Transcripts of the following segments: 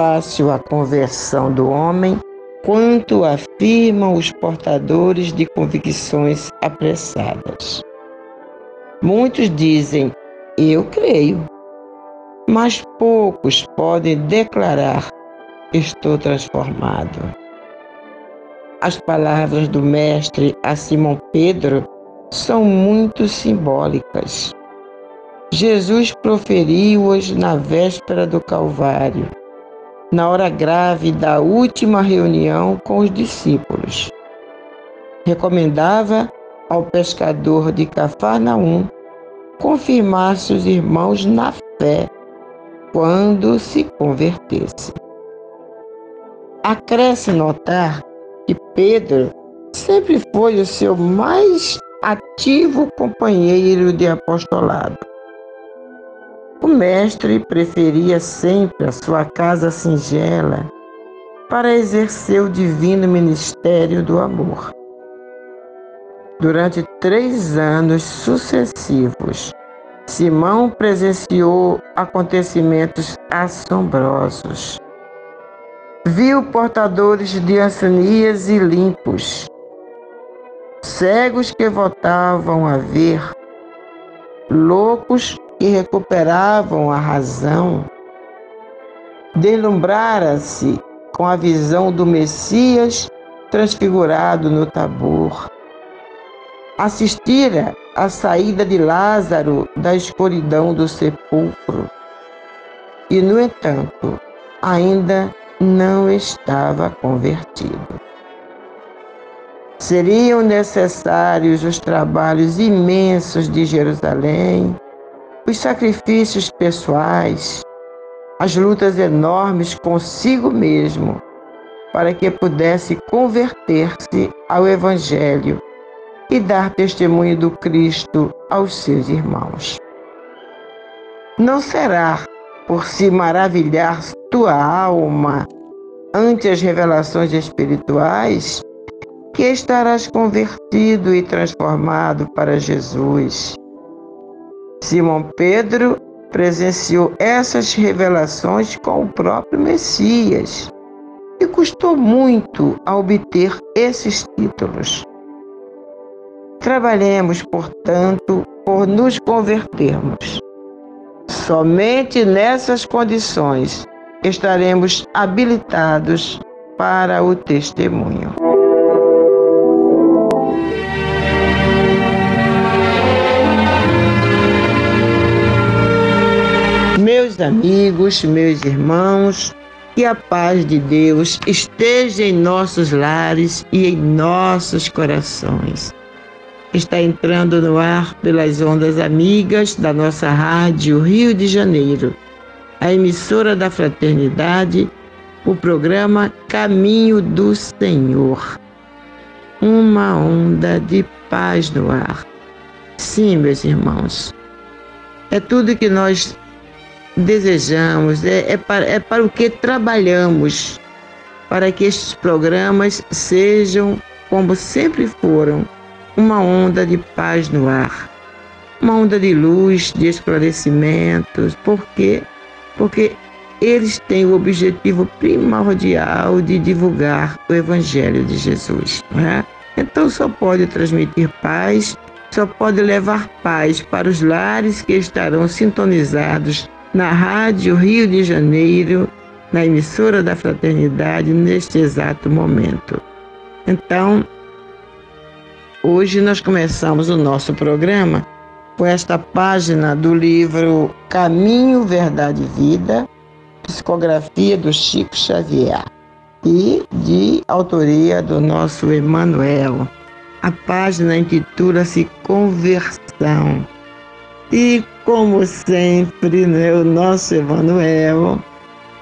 Fácil a conversão do homem quanto afirmam os portadores de convicções apressadas. Muitos dizem, eu creio, mas poucos podem declarar, estou transformado. As palavras do Mestre a Simão Pedro são muito simbólicas. Jesus proferiu-as na véspera do Calvário na hora grave da última reunião com os discípulos. Recomendava ao pescador de Cafarnaum confirmar seus irmãos na fé quando se convertesse. Acresce notar que Pedro sempre foi o seu mais ativo companheiro de apostolado. O mestre preferia sempre a sua casa singela para exercer o divino ministério do amor. Durante três anos sucessivos, Simão presenciou acontecimentos assombrosos. Viu portadores de ansanias e limpos, cegos que voltavam a ver, loucos que recuperavam a razão, deslumbrara-se com a visão do Messias transfigurado no Tabor. Assistira à saída de Lázaro da escuridão do sepulcro. E, no entanto, ainda não estava convertido. Seriam necessários os trabalhos imensos de Jerusalém, os sacrifícios pessoais, as lutas enormes consigo mesmo, para que pudesse converter-se ao Evangelho e dar testemunho do Cristo aos seus irmãos. Não será por se maravilhar tua alma ante as revelações espirituais que estarás convertido e transformado para Jesus. Simão Pedro presenciou essas revelações com o próprio Messias e custou muito a obter esses títulos. Trabalhemos, portanto, por nos convertermos. Somente nessas condições estaremos habilitados para o testemunho. Amigos, meus irmãos, que a paz de Deus esteja em nossos lares e em nossos corações. Está entrando no ar pelas ondas amigas da nossa rádio Rio de Janeiro. a emissora da fraternidade, o programa Caminho do Senhor. Uma onda de paz no ar. Sim, meus irmãos, é tudo que nós desejamos, é, é, para, é para o que trabalhamos, para que estes programas sejam, como sempre foram, uma onda de paz no ar, uma onda de luz, de esclarecimentos. Por quê? Porque eles têm o objetivo primordial de divulgar o Evangelho de Jesus. Né? Então só pode transmitir paz, só pode levar paz para os lares que estarão sintonizados na Rádio Rio de Janeiro, na emissora da Fraternidade, neste exato momento. Então, hoje nós começamos o nosso programa com esta página do livro Caminho, Verdade e Vida, psicografia do Chico Xavier e de autoria do nosso Emanuel. A página intitula-se Conversão. E como sempre, né, o nosso Emanuel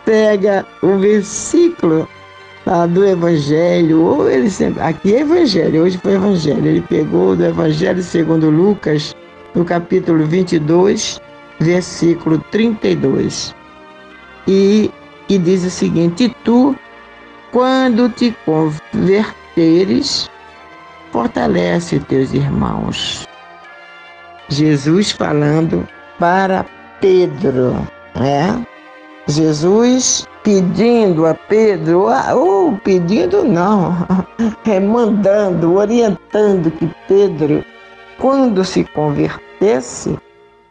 pega o versículo tá, do Evangelho, ou ele sempre. Aqui é Evangelho, hoje foi Evangelho. Ele pegou do Evangelho segundo Lucas, no capítulo 22, versículo 32. E, e diz o seguinte: tu, quando te converteres, fortalece teus irmãos. Jesus falando para Pedro, né? Jesus pedindo a Pedro, ou pedindo não, é mandando, orientando que Pedro, quando se convertesse,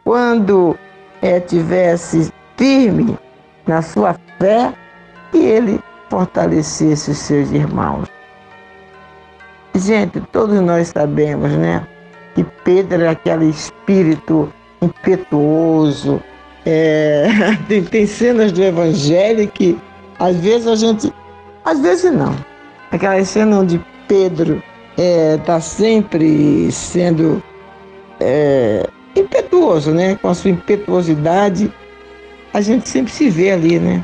quando é, tivesse firme na sua fé, que ele fortalecesse os seus irmãos. Gente, todos nós sabemos, né? Que Pedro era aquele espírito impetuoso. É, tem, tem cenas do Evangelho que às vezes a gente. Às vezes não. Aquela cena onde Pedro está é, tá sempre sendo é, impetuoso, né? Com a sua impetuosidade, a gente sempre se vê ali, né?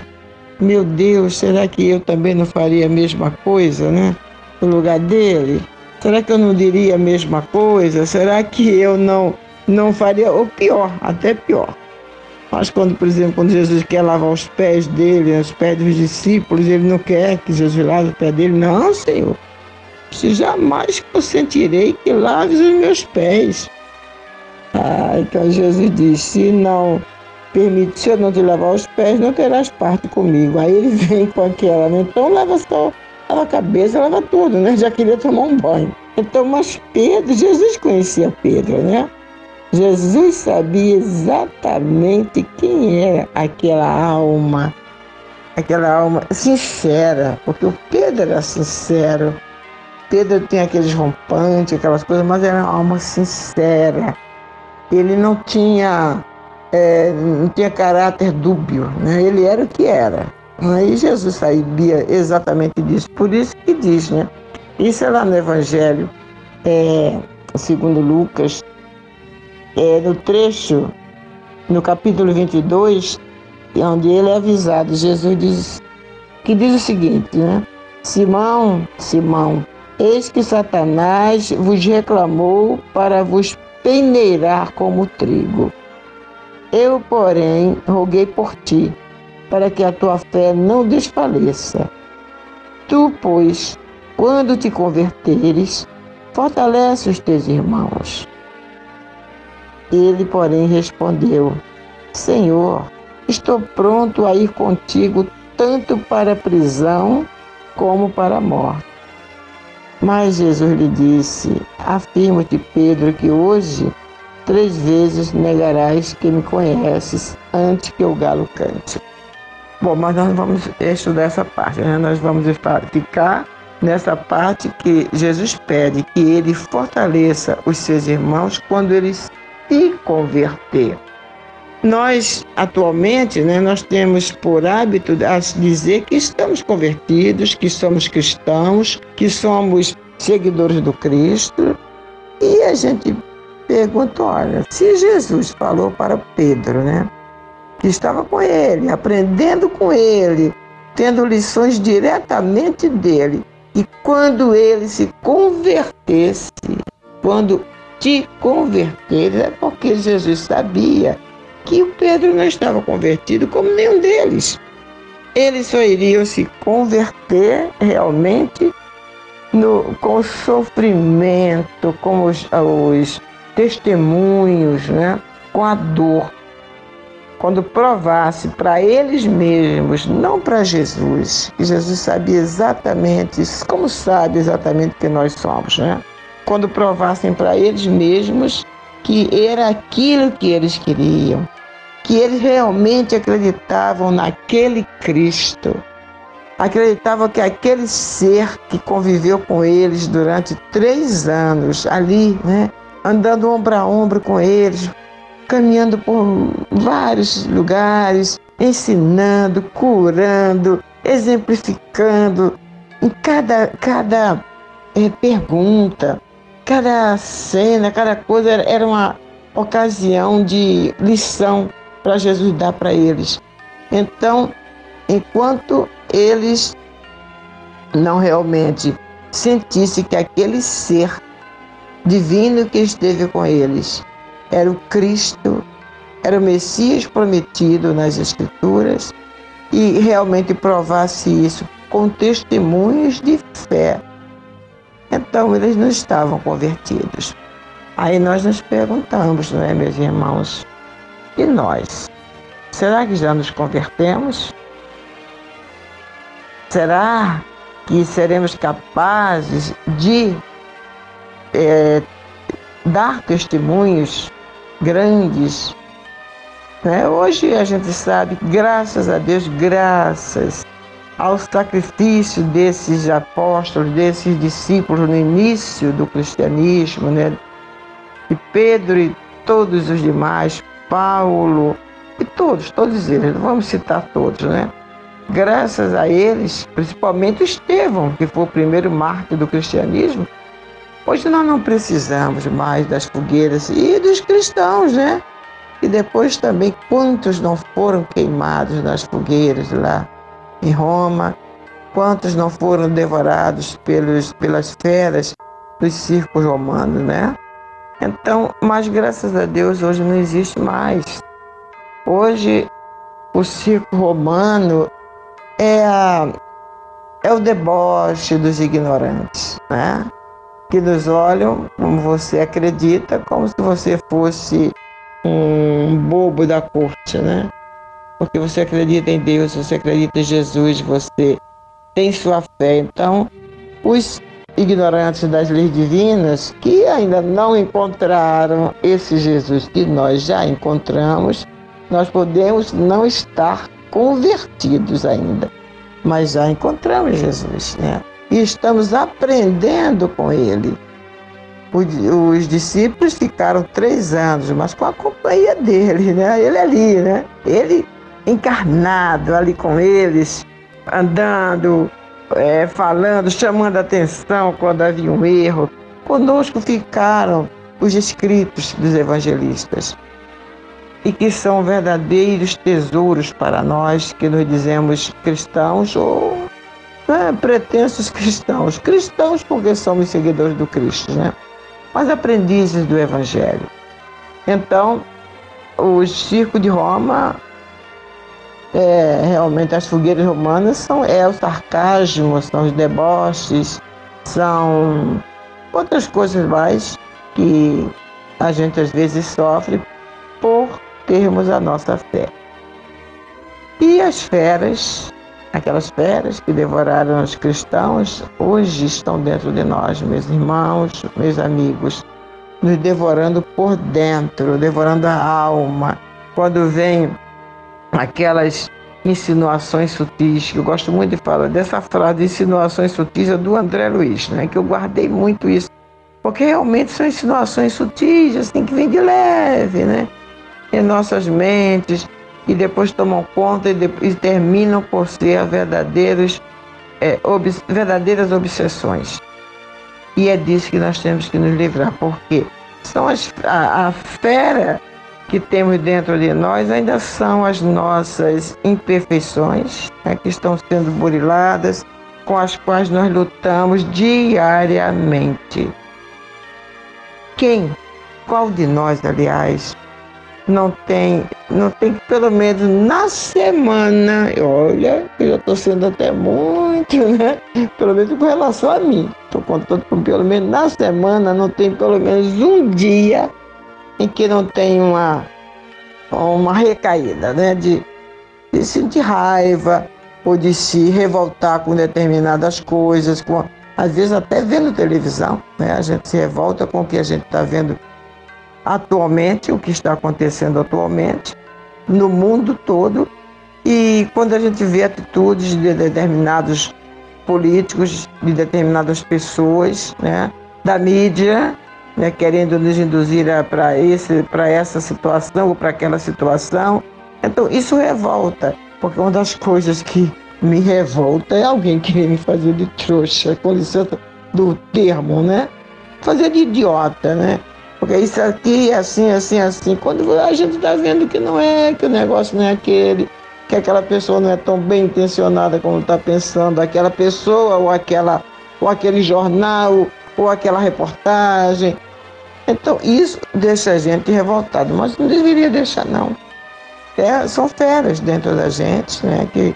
Meu Deus, será que eu também não faria a mesma coisa, né? No lugar dele? Será que eu não diria a mesma coisa? Será que eu não não faria, ou pior, até pior. Mas quando, por exemplo, quando Jesus quer lavar os pés dele, os pés dos discípulos, ele não quer que Jesus lave o pé dele. Não, Senhor. Se jamais consentirei que laves os meus pés. Ah, então Jesus diz, se não permite, se eu não te lavar os pés, não terás parte comigo. Aí ele vem com aquela, né? Então lava só, lava a cabeça, lava tudo, né? Já queria tomar um banho. Então, mas Pedro, Jesus conhecia Pedro, né? Jesus sabia exatamente quem era aquela alma, aquela alma sincera, porque o Pedro era sincero. Pedro tinha aqueles rompantes, aquelas coisas, mas era uma alma sincera. Ele não tinha, é, não tinha caráter dúbio, né? ele era o que era. E Jesus sabia exatamente disso. Por isso que diz, né? Isso é lá no Evangelho, é, segundo Lucas, é, no trecho, no capítulo 22, onde ele é avisado, Jesus diz, que diz o seguinte, né? Simão, Simão, eis que Satanás vos reclamou para vos peneirar como trigo. Eu, porém, roguei por ti, para que a tua fé não desfaleça. Tu, pois, quando te converteres, fortalece os teus irmãos. Ele, porém, respondeu: Senhor, estou pronto a ir contigo tanto para a prisão como para a morte. Mas Jesus lhe disse: Afirmo-te, Pedro, que hoje três vezes negarás que me conheces antes que o galo cante. Bom, mas nós vamos estudar essa parte, né? Nós vamos ficar nessa parte que Jesus pede que ele fortaleça os seus irmãos quando eles se converter. Nós, atualmente, né, nós temos por hábito a dizer que estamos convertidos, que somos cristãos, que somos seguidores do Cristo. E a gente pergunta, olha, se Jesus falou para Pedro, né, que estava com ele, aprendendo com ele, tendo lições diretamente dele. E quando ele se convertesse, quando te converteres, é porque Jesus sabia que o Pedro não estava convertido como nenhum deles. Eles só iriam se converter realmente no, com o sofrimento, com os, os testemunhos, né? com a dor. Quando provasse para eles mesmos, não para Jesus, que Jesus sabia exatamente, como sabe exatamente que nós somos, né? Quando provassem para eles mesmos que era aquilo que eles queriam, que eles realmente acreditavam naquele Cristo, acreditavam que aquele ser que conviveu com eles durante três anos ali, né, andando ombro a ombro com eles, caminhando por vários lugares, ensinando, curando, exemplificando em cada, cada é, pergunta, cada cena, cada coisa era uma ocasião de lição para Jesus dar para eles. Então, enquanto eles não realmente sentissem que aquele ser divino que esteve com eles era o Cristo, era o Messias prometido nas Escrituras e realmente provasse isso com testemunhos de fé. Então eles não estavam convertidos. Aí nós nos perguntamos, não é, meus irmãos? E nós? Será que já nos convertemos? Será que seremos capazes de é, dar testemunhos grandes. Né? Hoje a gente sabe, graças a Deus, graças ao sacrifício desses apóstolos, desses discípulos no início do cristianismo, né? E Pedro e todos os demais, Paulo e todos, todos eles, vamos citar todos, né? Graças a eles, principalmente Estevão, que foi o primeiro mártir do cristianismo, Hoje nós não precisamos mais das fogueiras e dos cristãos, né? E depois também quantos não foram queimados nas fogueiras lá em Roma, quantos não foram devorados pelos, pelas feras dos circos romanos, né? Então, mas graças a Deus hoje não existe mais. Hoje o circo romano é, a, é o deboche dos ignorantes, né? que nos olham, como você acredita, como se você fosse um bobo da corte, né? Porque você acredita em Deus, você acredita em Jesus, você tem sua fé. Então, os ignorantes das leis divinas que ainda não encontraram esse Jesus que nós já encontramos, nós podemos não estar convertidos ainda, mas já encontramos Jesus, né? e estamos aprendendo com ele. Os discípulos ficaram três anos, mas com a companhia dele, né? Ele ali, né? Ele encarnado ali com eles, andando, é, falando, chamando atenção quando havia um erro. Conosco ficaram os escritos dos evangelistas e que são verdadeiros tesouros para nós que nos dizemos cristãos ou é, pretensos cristãos. Cristãos porque somos seguidores do Cristo, né? Mas aprendizes do Evangelho. Então, o circo de Roma, é, realmente as fogueiras romanas são é o sarcasmo, são os deboches, são outras coisas mais que a gente às vezes sofre por termos a nossa fé. E as feras Aquelas feras que devoraram os cristãos hoje estão dentro de nós, meus irmãos, meus amigos, nos devorando por dentro, devorando a alma. Quando vem aquelas insinuações sutis, que eu gosto muito de falar dessa frase, insinuações sutis, é do André Luiz, né? que eu guardei muito isso, porque realmente são insinuações sutis, assim, que vêm de leve, né? Em nossas mentes, e depois tomam conta e, de, e terminam por ser verdadeiros, é, ob, verdadeiras obsessões. E é disso que nós temos que nos livrar, porque são as, a, a fera que temos dentro de nós ainda são as nossas imperfeições, né, que estão sendo buriladas, com as quais nós lutamos diariamente. Quem, qual de nós, aliás, não tem, não tem pelo menos na semana, olha, eu já estou sendo até muito, né? Pelo menos com relação a mim. Estou contando com pelo menos na semana, não tem pelo menos um dia em que não tem uma, uma recaída, né? De, de sentir raiva ou de se revoltar com determinadas coisas, com, às vezes até vendo televisão, né? A gente se revolta com o que a gente está vendo atualmente, o que está acontecendo atualmente no mundo todo. E quando a gente vê atitudes de determinados políticos, de determinadas pessoas, né, da mídia, né, querendo nos induzir para essa situação ou para aquela situação. Então, isso revolta, porque uma das coisas que me revolta é alguém querer me fazer de trouxa, com licença do termo, né? Fazer de idiota, né? Porque isso aqui é assim, assim, assim. Quando a gente está vendo que não é, que o negócio não é aquele, que aquela pessoa não é tão bem intencionada como está pensando, aquela pessoa ou aquela ou aquele jornal ou aquela reportagem. Então isso deixa a gente revoltado, mas não deveria deixar não. É, são feras dentro da gente, né, que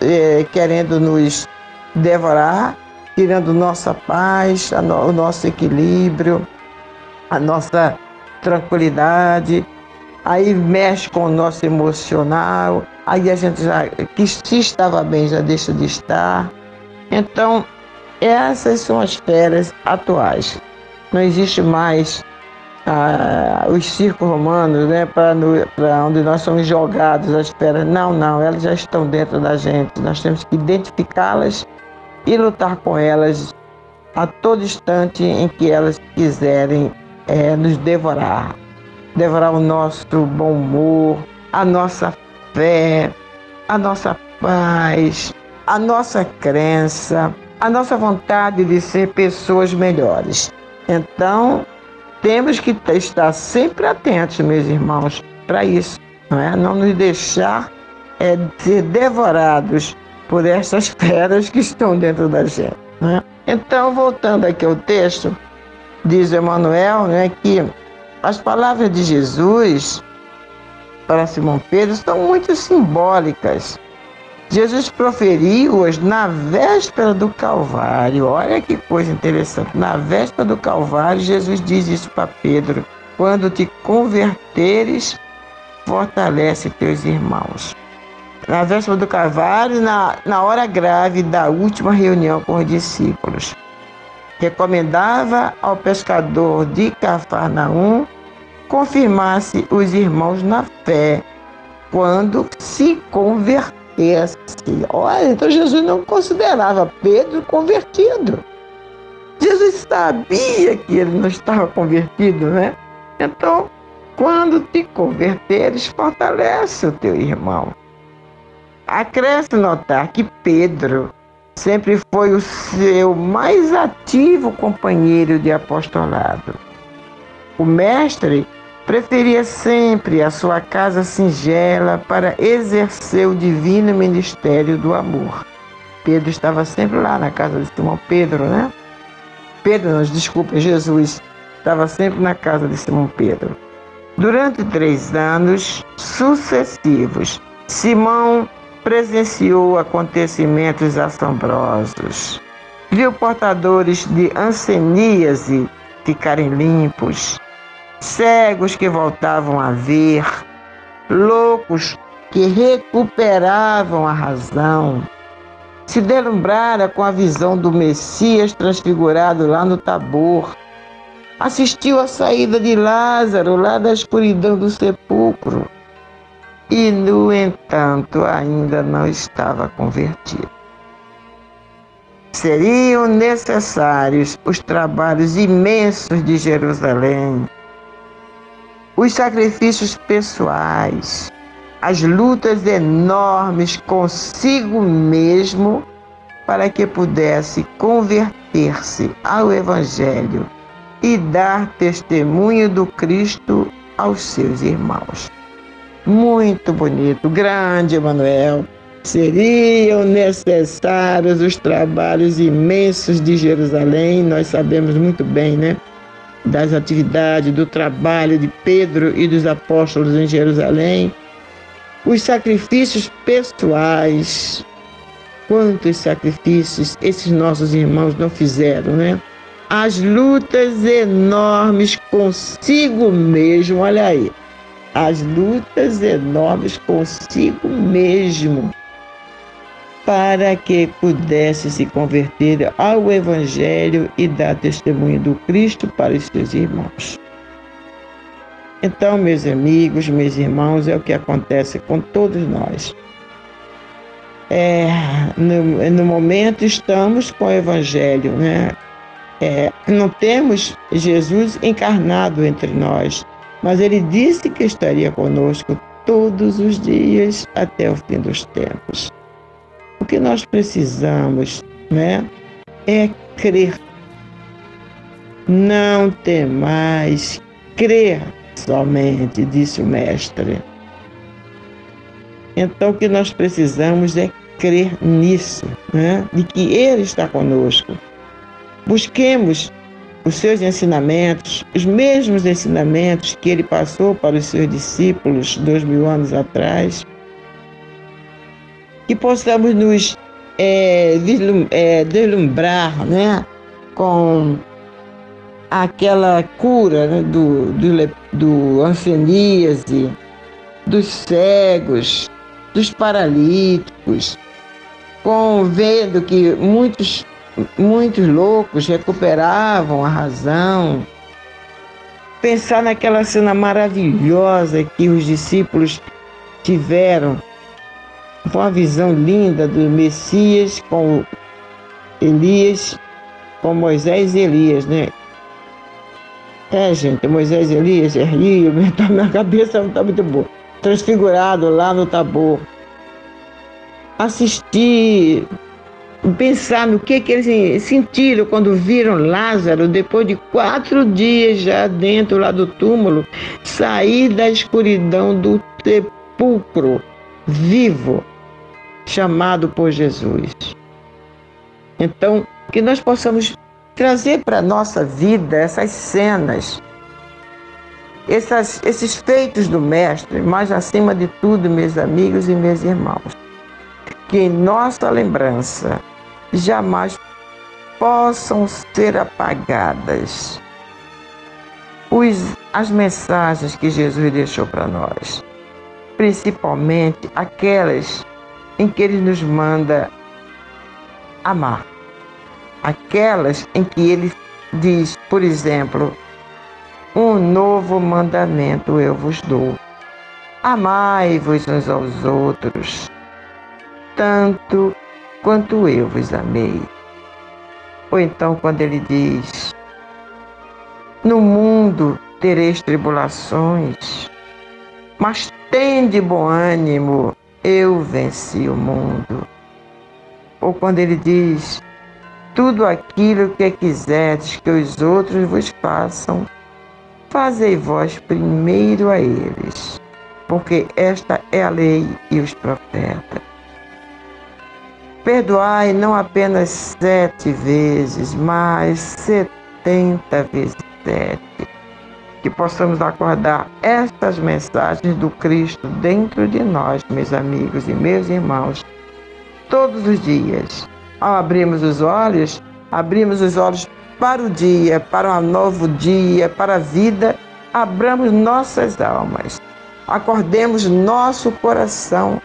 é, querendo nos devorar, tirando nossa paz, no, o nosso equilíbrio a nossa tranquilidade, aí mexe com o nosso emocional, aí a gente já, que se estava bem, já deixa de estar. Então, essas são as férias atuais. Não existe mais ah, os circos romanos, né, para onde nós somos jogados as férias. Não, não, elas já estão dentro da gente. Nós temos que identificá-las e lutar com elas a todo instante em que elas quiserem é, nos devorar devorar o nosso bom humor, a nossa fé, a nossa paz, a nossa crença, a nossa vontade de ser pessoas melhores. Então, temos que estar sempre atentos, meus irmãos, para isso, não é? Não nos deixar é, ser devorados por essas feras que estão dentro da gente. Né? Então, voltando aqui ao texto, diz Emmanuel, né, que as palavras de Jesus para Simão Pedro são muito simbólicas. Jesus proferiu-as na véspera do Calvário. Olha que coisa interessante. Na véspera do Calvário, Jesus diz isso para Pedro: Quando te converteres, fortalece teus irmãos. Na véspera do Calvário, na, na hora grave da última reunião com os discípulos recomendava ao pescador de Cafarnaum confirmasse os irmãos na fé quando se convertesse. Olha, então Jesus não considerava Pedro convertido. Jesus sabia que ele não estava convertido, né? Então, quando te converteres, fortalece o teu irmão. Acresce notar que Pedro sempre foi o seu mais ativo companheiro de apostolado. O mestre preferia sempre a sua casa singela para exercer o divino ministério do amor. Pedro estava sempre lá na casa de Simão Pedro, né? Pedro, nos desculpe, Jesus estava sempre na casa de Simão Pedro. Durante três anos sucessivos, Simão presenciou acontecimentos assombrosos. Viu portadores de anseníase ficarem limpos, cegos que voltavam a ver, loucos que recuperavam a razão. Se delumbrara com a visão do Messias transfigurado lá no Tabor. Assistiu à saída de Lázaro lá da escuridão do sepulcro e, no entanto, ainda não estava convertido. Seriam necessários os trabalhos imensos de Jerusalém, os sacrifícios pessoais, as lutas enormes consigo mesmo para que pudesse converter-se ao Evangelho e dar testemunho do Cristo aos seus irmãos. Muito bonito, grande Emanuel. Seriam necessários os trabalhos imensos de Jerusalém, nós sabemos muito bem, né? Das atividades, do trabalho de Pedro e dos apóstolos em Jerusalém, os sacrifícios pessoais. Quantos sacrifícios esses nossos irmãos não fizeram, né? As lutas enormes consigo mesmo, olha aí. As lutas enormes consigo mesmo para que pudesse se converter ao Evangelho e dar testemunho do Cristo para os seus irmãos. Então, meus amigos, meus irmãos, é o que acontece com todos nós. É, no, no momento estamos com o Evangelho, né? É, não temos Jesus encarnado entre nós, mas ele disse que estaria conosco todos os dias até o fim dos tempos. Que nós precisamos, né, é crer. Não tem mais crer somente, disse o mestre. Então, o que nós precisamos é crer nisso, né? de que Ele está conosco. Busquemos os seus ensinamentos, os mesmos ensinamentos que Ele passou para os seus discípulos dois mil anos atrás, que possamos nos é, é, deslumbrar né? com aquela cura né, do, do, do anseníase, dos cegos, dos paralíticos, com vendo que muitos, muitos loucos recuperavam a razão. Pensar naquela cena maravilhosa que os discípulos tiveram, com a visão linda do Messias com Elias, com Moisés e Elias, né? É, gente, Moisés e Elias, é rio, minha cabeça não está muito boa. Transfigurado lá no Tabor. Assistir, pensar no que, que eles sentiram quando viram Lázaro, depois de quatro dias já dentro lá do túmulo, sair da escuridão do sepulcro, vivo, chamado por Jesus. Então, que nós possamos trazer para a nossa vida essas cenas, essas, esses feitos do Mestre, mas acima de tudo, meus amigos e meus irmãos, que em nossa lembrança jamais possam ser apagadas os, as mensagens que Jesus deixou para nós, principalmente aquelas em que Ele nos manda amar aquelas em que ele diz, por exemplo, um novo mandamento eu vos dou. Amai-vos uns aos outros, tanto quanto eu vos amei. Ou então, quando ele diz: No mundo tereis tribulações, mas tende bom ânimo, eu venci o mundo. Ou quando ele diz: tudo aquilo que quiserdes que os outros vos façam, fazei vós primeiro a eles, porque esta é a lei e os profetas. Perdoai não apenas sete vezes, mas setenta vezes sete. Que possamos acordar estas mensagens do Cristo dentro de nós, meus amigos e meus irmãos, todos os dias ao abrirmos os olhos, abrimos os olhos para o dia, para um novo dia, para a vida, abramos nossas almas, acordemos nosso coração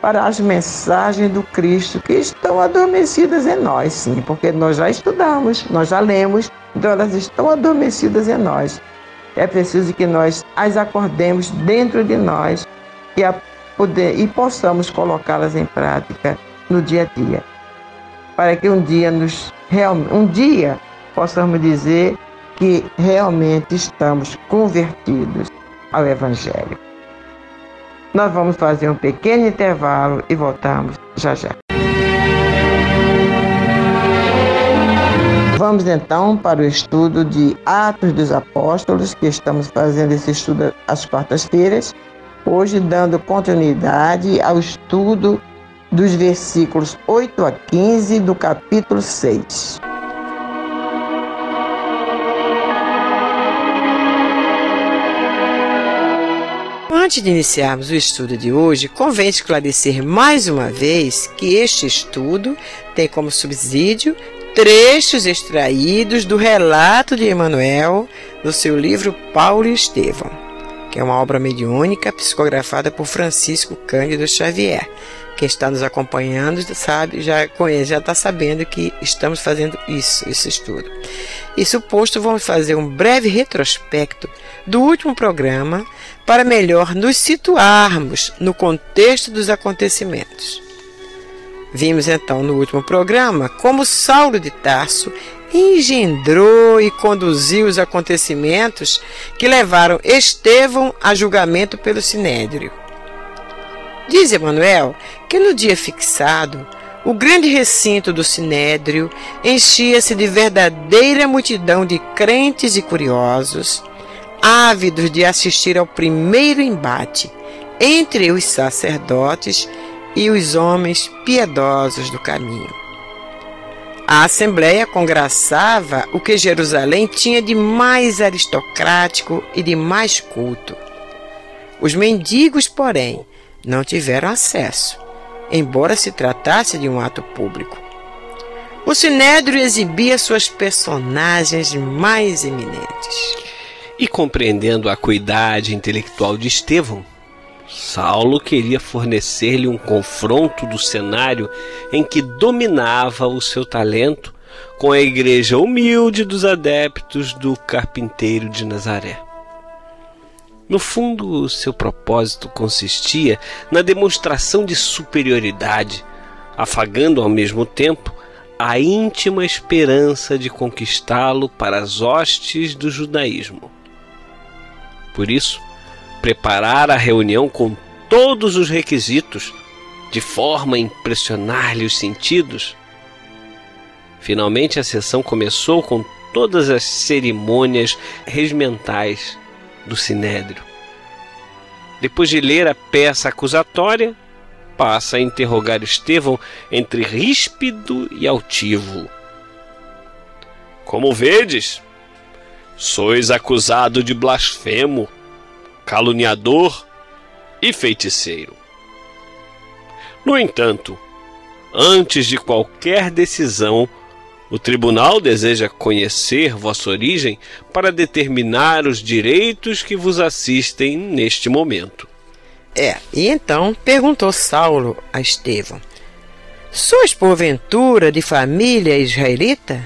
para as mensagens do Cristo que estão adormecidas em nós, sim, porque nós já estudamos, nós já lemos, então elas estão adormecidas em nós. É preciso que nós as acordemos dentro de nós e, poder, e possamos colocá-las em prática no dia a dia para que um dia nos um dia possamos dizer que realmente estamos convertidos ao Evangelho. Nós vamos fazer um pequeno intervalo e voltamos já já. Vamos então para o estudo de Atos dos Apóstolos, que estamos fazendo esse estudo às quartas-feiras, hoje dando continuidade ao estudo dos versículos 8 a 15 do capítulo 6. Antes de iniciarmos o estudo de hoje, convém esclarecer mais uma vez que este estudo tem como subsídio trechos extraídos do relato de Emmanuel no seu livro Paulo e Estevão, que é uma obra mediúnica psicografada por Francisco Cândido Xavier. Quem está nos acompanhando sabe, já conhece, já está sabendo que estamos fazendo isso, esse estudo. Isso posto, vamos fazer um breve retrospecto do último programa para melhor nos situarmos no contexto dos acontecimentos. Vimos então no último programa como Saulo de Tarso engendrou e conduziu os acontecimentos que levaram Estevão a julgamento pelo Sinédrio. Diz Emanuel que no dia fixado, o grande recinto do Sinédrio enchia-se de verdadeira multidão de crentes e curiosos, ávidos de assistir ao primeiro embate entre os sacerdotes e os homens piedosos do caminho. A Assembleia congraçava o que Jerusalém tinha de mais aristocrático e de mais culto. Os mendigos, porém, não tiveram acesso, embora se tratasse de um ato público. O Sinédrio exibia suas personagens mais eminentes. E compreendendo a acuidade intelectual de Estevão, Saulo queria fornecer-lhe um confronto do cenário em que dominava o seu talento com a igreja humilde dos adeptos do carpinteiro de Nazaré. No fundo, seu propósito consistia na demonstração de superioridade, afagando ao mesmo tempo a íntima esperança de conquistá-lo para as hostes do judaísmo. Por isso, preparar a reunião com todos os requisitos, de forma a impressionar-lhe os sentidos. Finalmente a sessão começou com todas as cerimônias regimentais do Sinédrio. Depois de ler a peça acusatória, passa a interrogar Estevão entre ríspido e altivo. Como vedes, sois acusado de blasfemo caluniador e feiticeiro. No entanto, antes de qualquer decisão, o tribunal deseja conhecer vossa origem para determinar os direitos que vos assistem neste momento. É, e então perguntou Saulo a Estevão: Sois porventura de família israelita?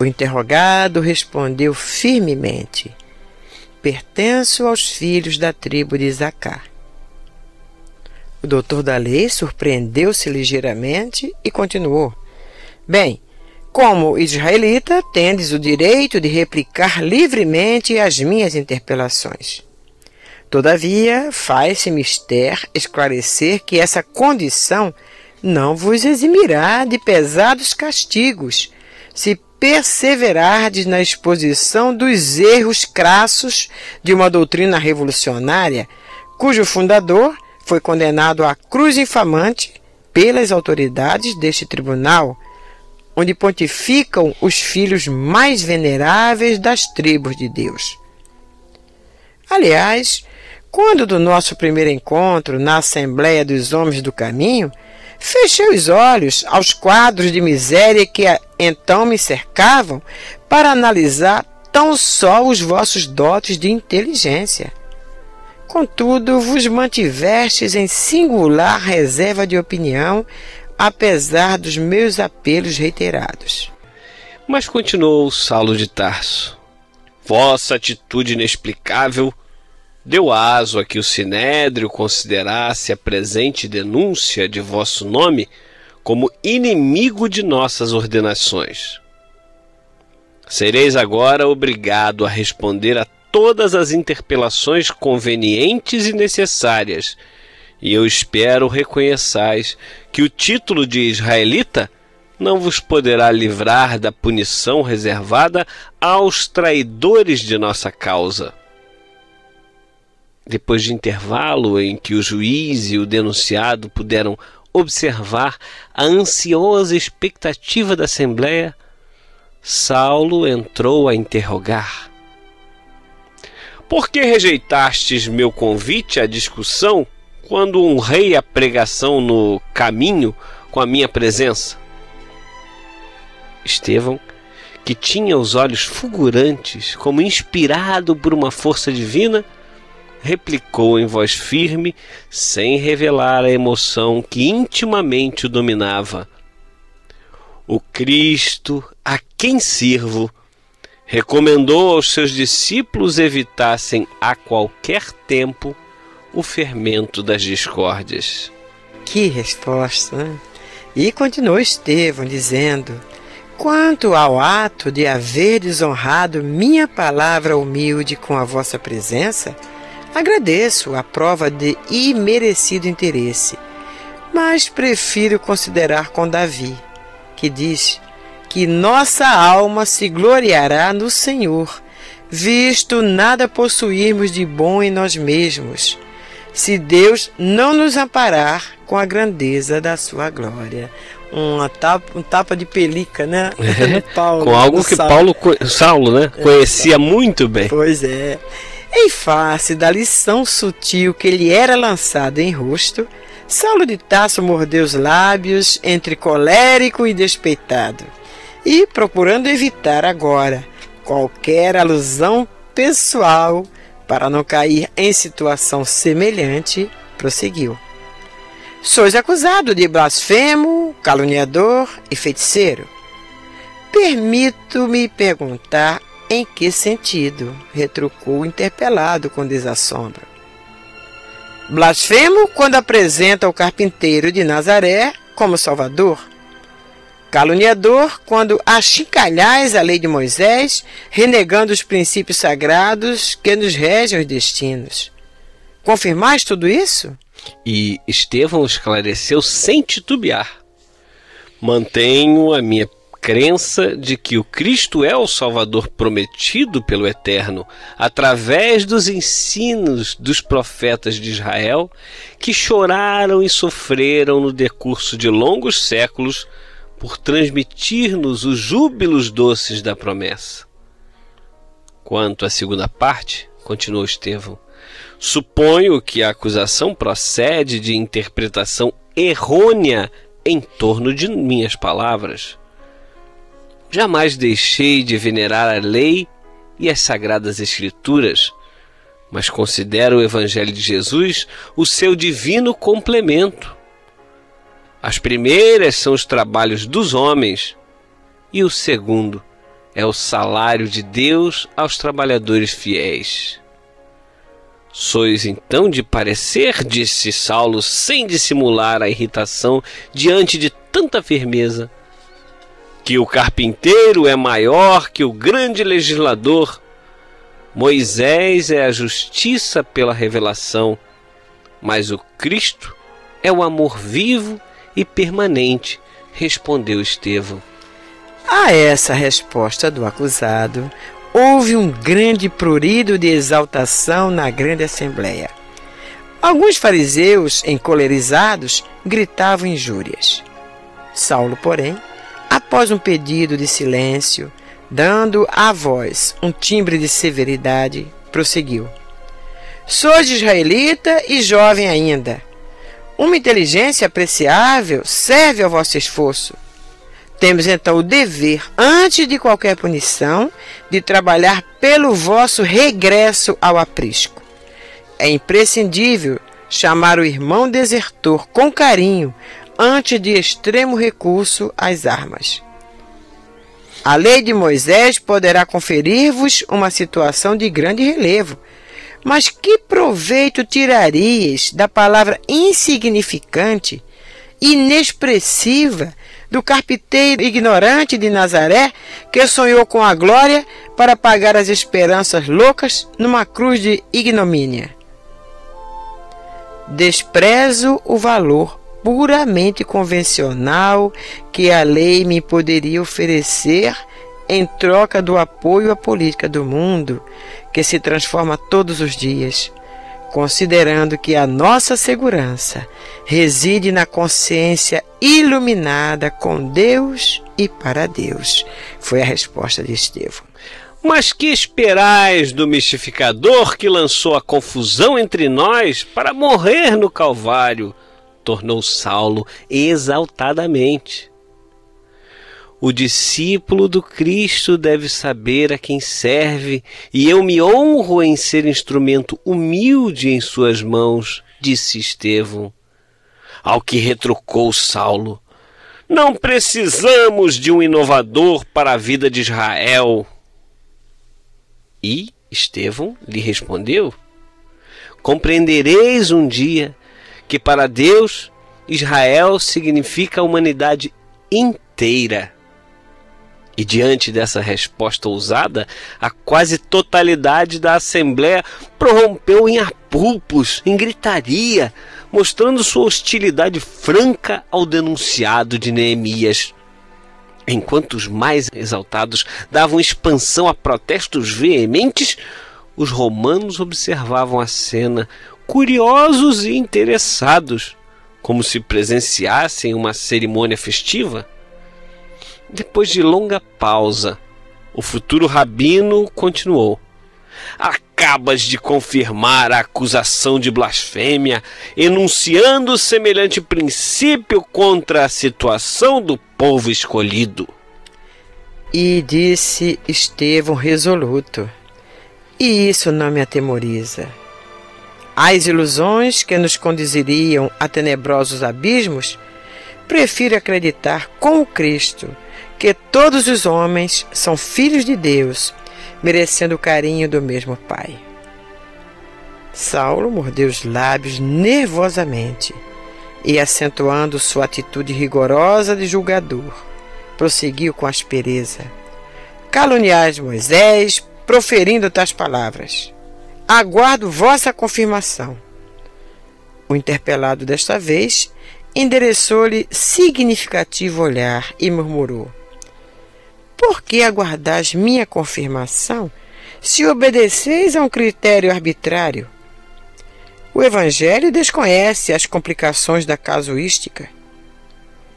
O interrogado respondeu firmemente: pertenço aos filhos da tribo de Zacá. O doutor da lei surpreendeu-se ligeiramente e continuou: Bem, como israelita, tendes o direito de replicar livremente as minhas interpelações. Todavia, faz-se mister esclarecer que essa condição não vos eximirá de pesados castigos, se perseverardes na exposição dos erros crassos de uma doutrina revolucionária, cujo fundador foi condenado à cruz infamante pelas autoridades deste tribunal, onde pontificam os filhos mais veneráveis das tribos de Deus. Aliás, quando do nosso primeiro encontro na Assembleia dos Homens do Caminho, Fechei os olhos aos quadros de miséria que então me cercavam para analisar tão só os vossos dotes de inteligência. Contudo, vos mantivestes em singular reserva de opinião, apesar dos meus apelos reiterados. Mas continuou Saulo de Tarso. Vossa atitude inexplicável deu aso a que o Sinédrio considerasse a presente denúncia de vosso nome como inimigo de nossas ordenações. Sereis agora obrigado a responder a todas as interpelações convenientes e necessárias, e eu espero reconheçais que o título de israelita não vos poderá livrar da punição reservada aos traidores de nossa causa. Depois de intervalo em que o juiz e o denunciado puderam observar a ansiosa expectativa da Assembleia, Saulo entrou a interrogar. Por que rejeitastes meu convite à discussão quando honrei a pregação no caminho com a minha presença? Estevão, que tinha os olhos fulgurantes, como inspirado por uma força divina, replicou em voz firme, sem revelar a emoção que intimamente o dominava. O Cristo, a quem sirvo, recomendou aos seus discípulos evitassem a qualquer tempo o fermento das discórdias. Que resposta! Né? E continuou Estevão, dizendo: Quanto ao ato de haver desonrado minha palavra humilde com a vossa presença, agradeço a prova de imerecido interesse, mas prefiro considerar com Davi, que diz que nossa alma se gloriará no Senhor, visto nada possuirmos de bom em nós mesmos, se Deus não nos amparar com a grandeza da sua glória uma tapa, um tapa de pelica, né? É, Paulo, com algo que Saulo, Saulo né? É, conhecia muito bem. Pois é. Em face da lição sutil que lhe era lançada em rosto, Saulo de Tasso mordeu os lábios entre colérico e despeitado, e, procurando evitar agora qualquer alusão pessoal para não cair em situação semelhante, prosseguiu. Sois acusado de blasfemo, caluniador e feiticeiro. Permito-me perguntar em que sentido, retrucou o interpelado com desassombro. Blasfemo quando apresenta o carpinteiro de Nazaré como Salvador. Caluniador quando achincalhais a lei de Moisés, renegando os princípios sagrados que nos regem os destinos. Confirmais tudo isso? E Estevão esclareceu sem titubear. Mantenho a minha crença de que o Cristo é o Salvador prometido pelo Eterno através dos ensinos dos profetas de Israel que choraram e sofreram no decurso de longos séculos por transmitir-nos os júbilos doces da promessa. Quanto à segunda parte, continuou Estevão, Suponho que a acusação procede de interpretação errônea em torno de minhas palavras. Jamais deixei de venerar a lei e as sagradas escrituras, mas considero o Evangelho de Jesus o seu divino complemento. As primeiras são os trabalhos dos homens, e o segundo é o salário de Deus aos trabalhadores fiéis. Sois então de parecer, disse Saulo, sem dissimular a irritação diante de tanta firmeza, que o carpinteiro é maior que o grande legislador. Moisés é a justiça pela revelação, mas o Cristo é o amor vivo e permanente, respondeu Estevão. A essa resposta do acusado, houve um grande prurido de exaltação na grande assembleia. Alguns fariseus, encolerizados, gritavam injúrias. Saulo, porém, após um pedido de silêncio, dando à voz um timbre de severidade, prosseguiu: Sois israelita e jovem ainda. Uma inteligência apreciável serve ao vosso esforço. Temos então o dever, antes de qualquer punição, de trabalhar pelo vosso regresso ao aprisco. É imprescindível chamar o irmão desertor com carinho antes de extremo recurso às armas. A lei de Moisés poderá conferir-vos uma situação de grande relevo, mas que proveito tirarias da palavra insignificante, inexpressiva do carpinteiro ignorante de Nazaré que sonhou com a glória para pagar as esperanças loucas numa cruz de ignomínia. Desprezo o valor puramente convencional que a lei me poderia oferecer em troca do apoio à política do mundo, que se transforma todos os dias, considerando que a nossa segurança reside na consciência iluminada com Deus e para Deus. Foi a resposta de Estevão. Mas que esperais do mistificador que lançou a confusão entre nós para morrer no Calvário? Tornou Saulo exaltadamente. O discípulo do Cristo deve saber a quem serve, e eu me honro em ser instrumento humilde em suas mãos, disse Estevão. Ao que retrucou Saulo: Não precisamos de um inovador para a vida de Israel. E Estevão lhe respondeu: Compreendereis um dia que para Deus Israel significa a humanidade inteira. E diante dessa resposta ousada, a quase totalidade da Assembleia prorrompeu em apulpos, em gritaria, mostrando sua hostilidade franca ao denunciado de Neemias. Enquanto os mais exaltados davam expansão a protestos veementes, os romanos observavam a cena, curiosos e interessados, como se presenciassem uma cerimônia festiva. Depois de longa pausa, o futuro rabino continuou. Acabas de confirmar a acusação de blasfêmia, enunciando semelhante princípio contra a situação do povo escolhido. E disse Estevão resoluto: E isso não me atemoriza. As ilusões que nos conduziriam a tenebrosos abismos, prefiro acreditar com o Cristo que todos os homens são filhos de Deus, merecendo o carinho do mesmo Pai. Saulo mordeu os lábios nervosamente e, acentuando sua atitude rigorosa de julgador, prosseguiu com aspereza: Caluniais Moisés, proferindo tais palavras. Aguardo vossa confirmação. O interpelado desta vez endereçou-lhe significativo olhar e murmurou: Por que aguardais minha confirmação se obedeceis a um critério arbitrário? O Evangelho desconhece as complicações da casuística.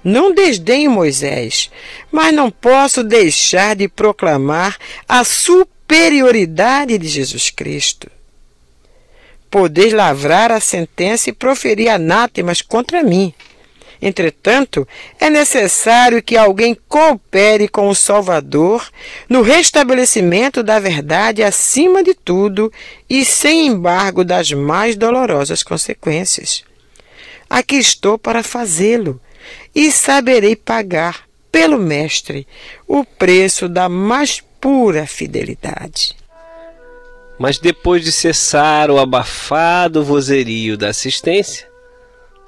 Não desdenho Moisés, mas não posso deixar de proclamar a superioridade de Jesus Cristo. Podeis lavrar a sentença e proferir anátemas contra mim. Entretanto, é necessário que alguém coopere com o Salvador no restabelecimento da verdade acima de tudo e sem embargo das mais dolorosas consequências. Aqui estou para fazê-lo e saberei pagar pelo Mestre o preço da mais pura fidelidade. Mas depois de cessar o abafado vozerio da assistência,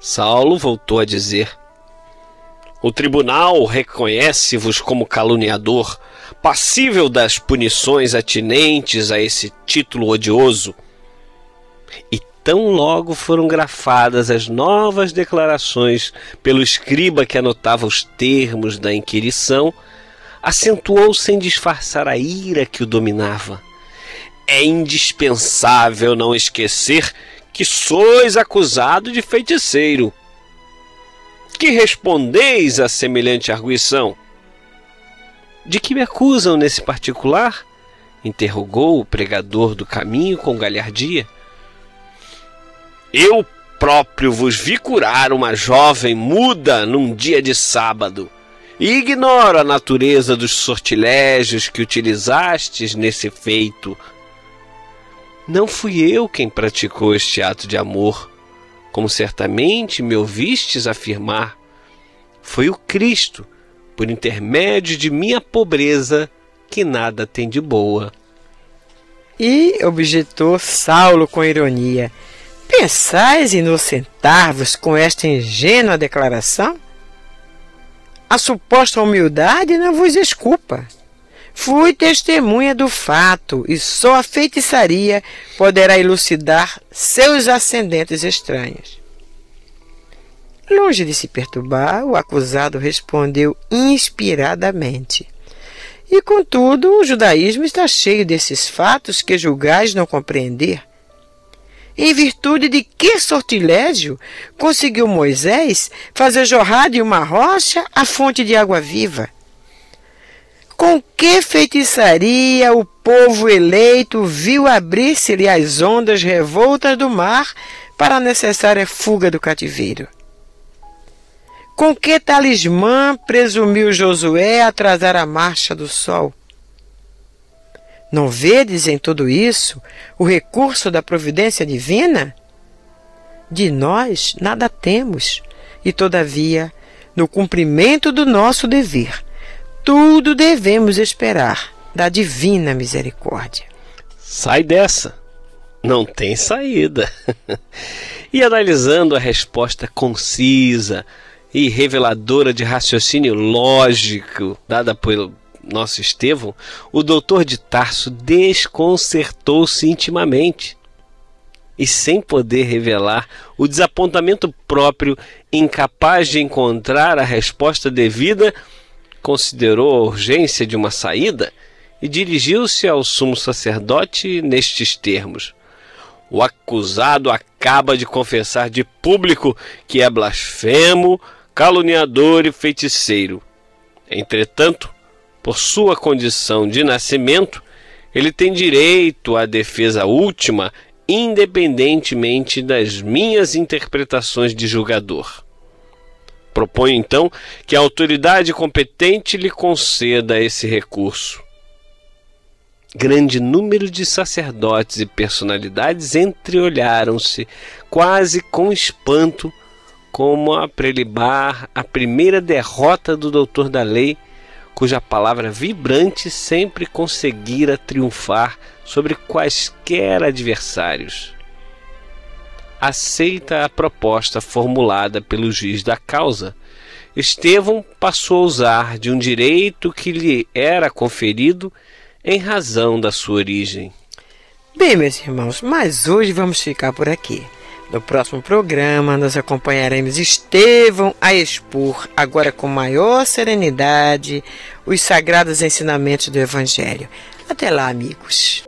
Saulo voltou a dizer: O tribunal reconhece-vos como caluniador, passível das punições atinentes a esse título odioso. E tão logo foram grafadas as novas declarações pelo escriba que anotava os termos da inquirição, acentuou sem disfarçar a ira que o dominava é indispensável não esquecer que sois acusado de feiticeiro. Que respondeis a semelhante arguição? De que me acusam nesse particular? interrogou o pregador do caminho com galhardia. Eu próprio vos vi curar uma jovem muda num dia de sábado, e ignoro a natureza dos sortilégios que utilizastes nesse feito não fui eu quem praticou este ato de amor, como certamente me ouvistes afirmar. Foi o Cristo, por intermédio de minha pobreza, que nada tem de boa. E objetou Saulo com ironia: Pensais inocentar-vos com esta ingênua declaração? A suposta humildade não vos desculpa. Fui testemunha do fato e só a feitiçaria poderá elucidar seus ascendentes estranhos. Longe de se perturbar, o acusado respondeu inspiradamente. E contudo, o judaísmo está cheio desses fatos que julgais não compreender. Em virtude de que sortilégio conseguiu Moisés fazer jorrar de uma rocha a fonte de água viva? Com que feitiçaria o povo eleito viu abrir-se-lhe as ondas revoltas do mar para a necessária fuga do cativeiro? Com que talismã presumiu Josué atrasar a marcha do sol? Não vedes em tudo isso o recurso da providência divina? De nós nada temos, e todavia, no cumprimento do nosso dever, tudo devemos esperar da divina misericórdia. Sai dessa! Não tem saída. e analisando a resposta concisa, e reveladora de raciocínio lógico dada pelo nosso Estevão, o doutor de Tarso desconcertou-se intimamente e, sem poder revelar o desapontamento próprio, incapaz de encontrar a resposta devida, considerou a urgência de uma saída e dirigiu-se ao sumo sacerdote nestes termos: O acusado acaba de confessar de público que é blasfemo caluniador e feiticeiro. Entretanto, por sua condição de nascimento, ele tem direito à defesa última, independentemente das minhas interpretações de julgador. Proponho então que a autoridade competente lhe conceda esse recurso. Grande número de sacerdotes e personalidades entreolharam-se, quase com espanto, como a prelibar a primeira derrota do doutor da lei, cuja palavra vibrante sempre conseguira triunfar sobre quaisquer adversários. Aceita a proposta formulada pelo juiz da causa, Estevão passou a usar de um direito que lhe era conferido em razão da sua origem. Bem, meus irmãos, mas hoje vamos ficar por aqui. No próximo programa, nós acompanharemos Estevão a expor, agora com maior serenidade, os sagrados ensinamentos do Evangelho. Até lá, amigos.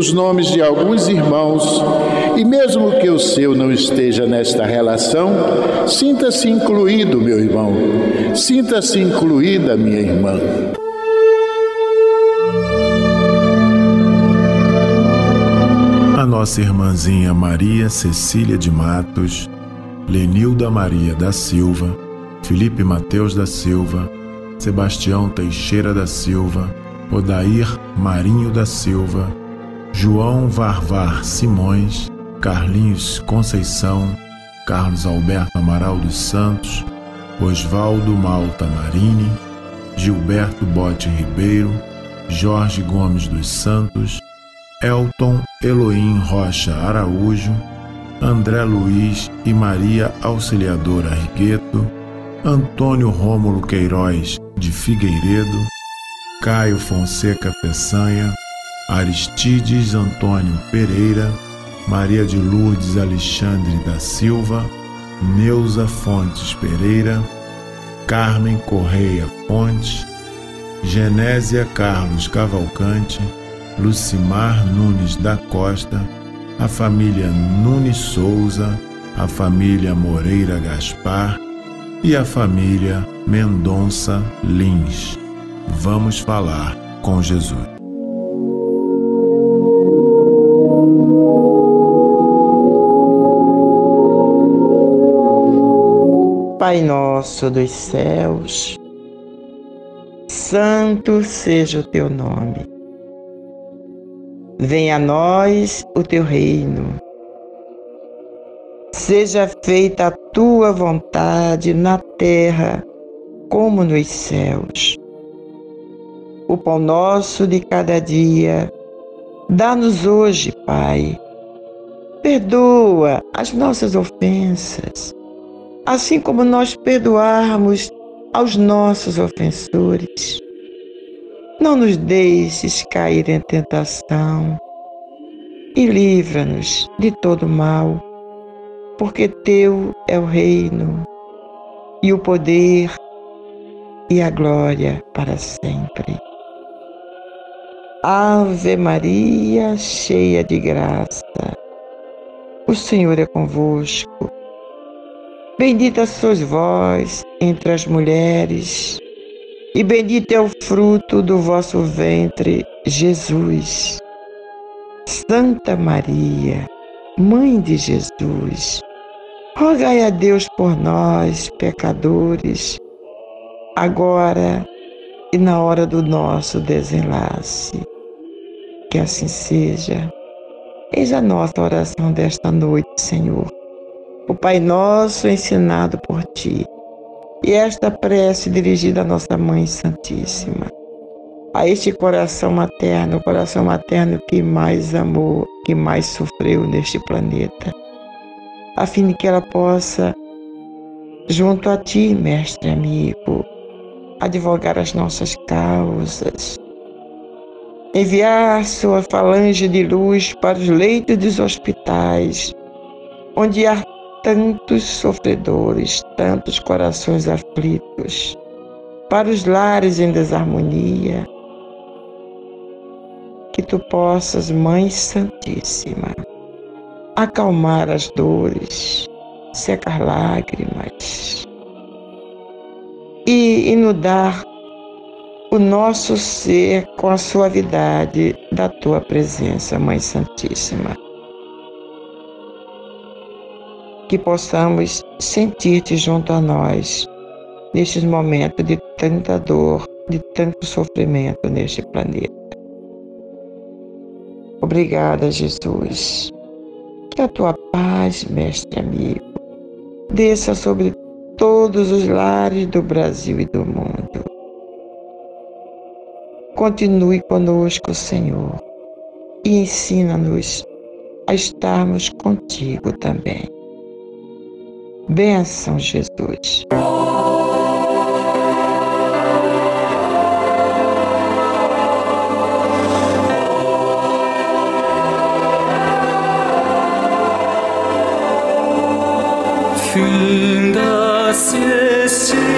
os nomes de alguns irmãos e, mesmo que o seu não esteja nesta relação, sinta-se incluído, meu irmão, sinta-se incluída, minha irmã. A nossa irmãzinha Maria Cecília de Matos, Lenilda Maria da Silva, Felipe Mateus da Silva, Sebastião Teixeira da Silva, Odair Marinho da Silva, João Varvar Simões, Carlinhos Conceição, Carlos Alberto Amaral dos Santos, Oswaldo Malta Marini, Gilberto Bote Ribeiro, Jorge Gomes dos Santos, Elton Eloim Rocha Araújo, André Luiz e Maria Auxiliadora Rigueto, Antônio Rômulo Queiroz de Figueiredo, Caio Fonseca Peçanha, Aristides Antônio Pereira, Maria de Lourdes Alexandre da Silva, Neuza Fontes Pereira, Carmen Correia Fontes, Genésia Carlos Cavalcante, Lucimar Nunes da Costa, a família Nunes Souza, a família Moreira Gaspar e a família Mendonça Lins. Vamos falar com Jesus. Pai nosso dos céus, santo seja o teu nome. Venha a nós o teu reino. Seja feita a tua vontade na terra como nos céus. O pão nosso de cada dia, dá-nos hoje, Pai. Perdoa as nossas ofensas assim como nós perdoarmos aos nossos ofensores. Não nos deixes cair em tentação e livra-nos de todo mal, porque Teu é o reino e o poder e a glória para sempre. Ave Maria, cheia de graça, o Senhor é convosco. Bendita sois vós entre as mulheres, e bendito é o fruto do vosso ventre, Jesus. Santa Maria, Mãe de Jesus, rogai a Deus por nós, pecadores, agora e na hora do nosso desenlace. Que assim seja. Eis a nossa oração desta noite, Senhor o Pai Nosso ensinado por Ti, e esta prece dirigida à nossa Mãe Santíssima, a este coração materno, o coração materno que mais amou, que mais sofreu neste planeta, a fim de que ela possa, junto a Ti, Mestre amigo, advogar as nossas causas, enviar sua falange de luz para os leitos dos hospitais, onde há tantos sofredores, tantos corações aflitos, para os lares em desarmonia, que tu possas, Mãe Santíssima, acalmar as dores, secar lágrimas e inundar o nosso ser com a suavidade da tua presença, Mãe Santíssima que possamos sentir-te junto a nós nestes momentos de tanta dor, de tanto sofrimento neste planeta. Obrigada, Jesus. Que a tua paz, mestre amigo, desça sobre todos os lares do Brasil e do mundo. Continue conosco, Senhor, e ensina-nos a estarmos contigo também. Benção, Jesus. Funda-se este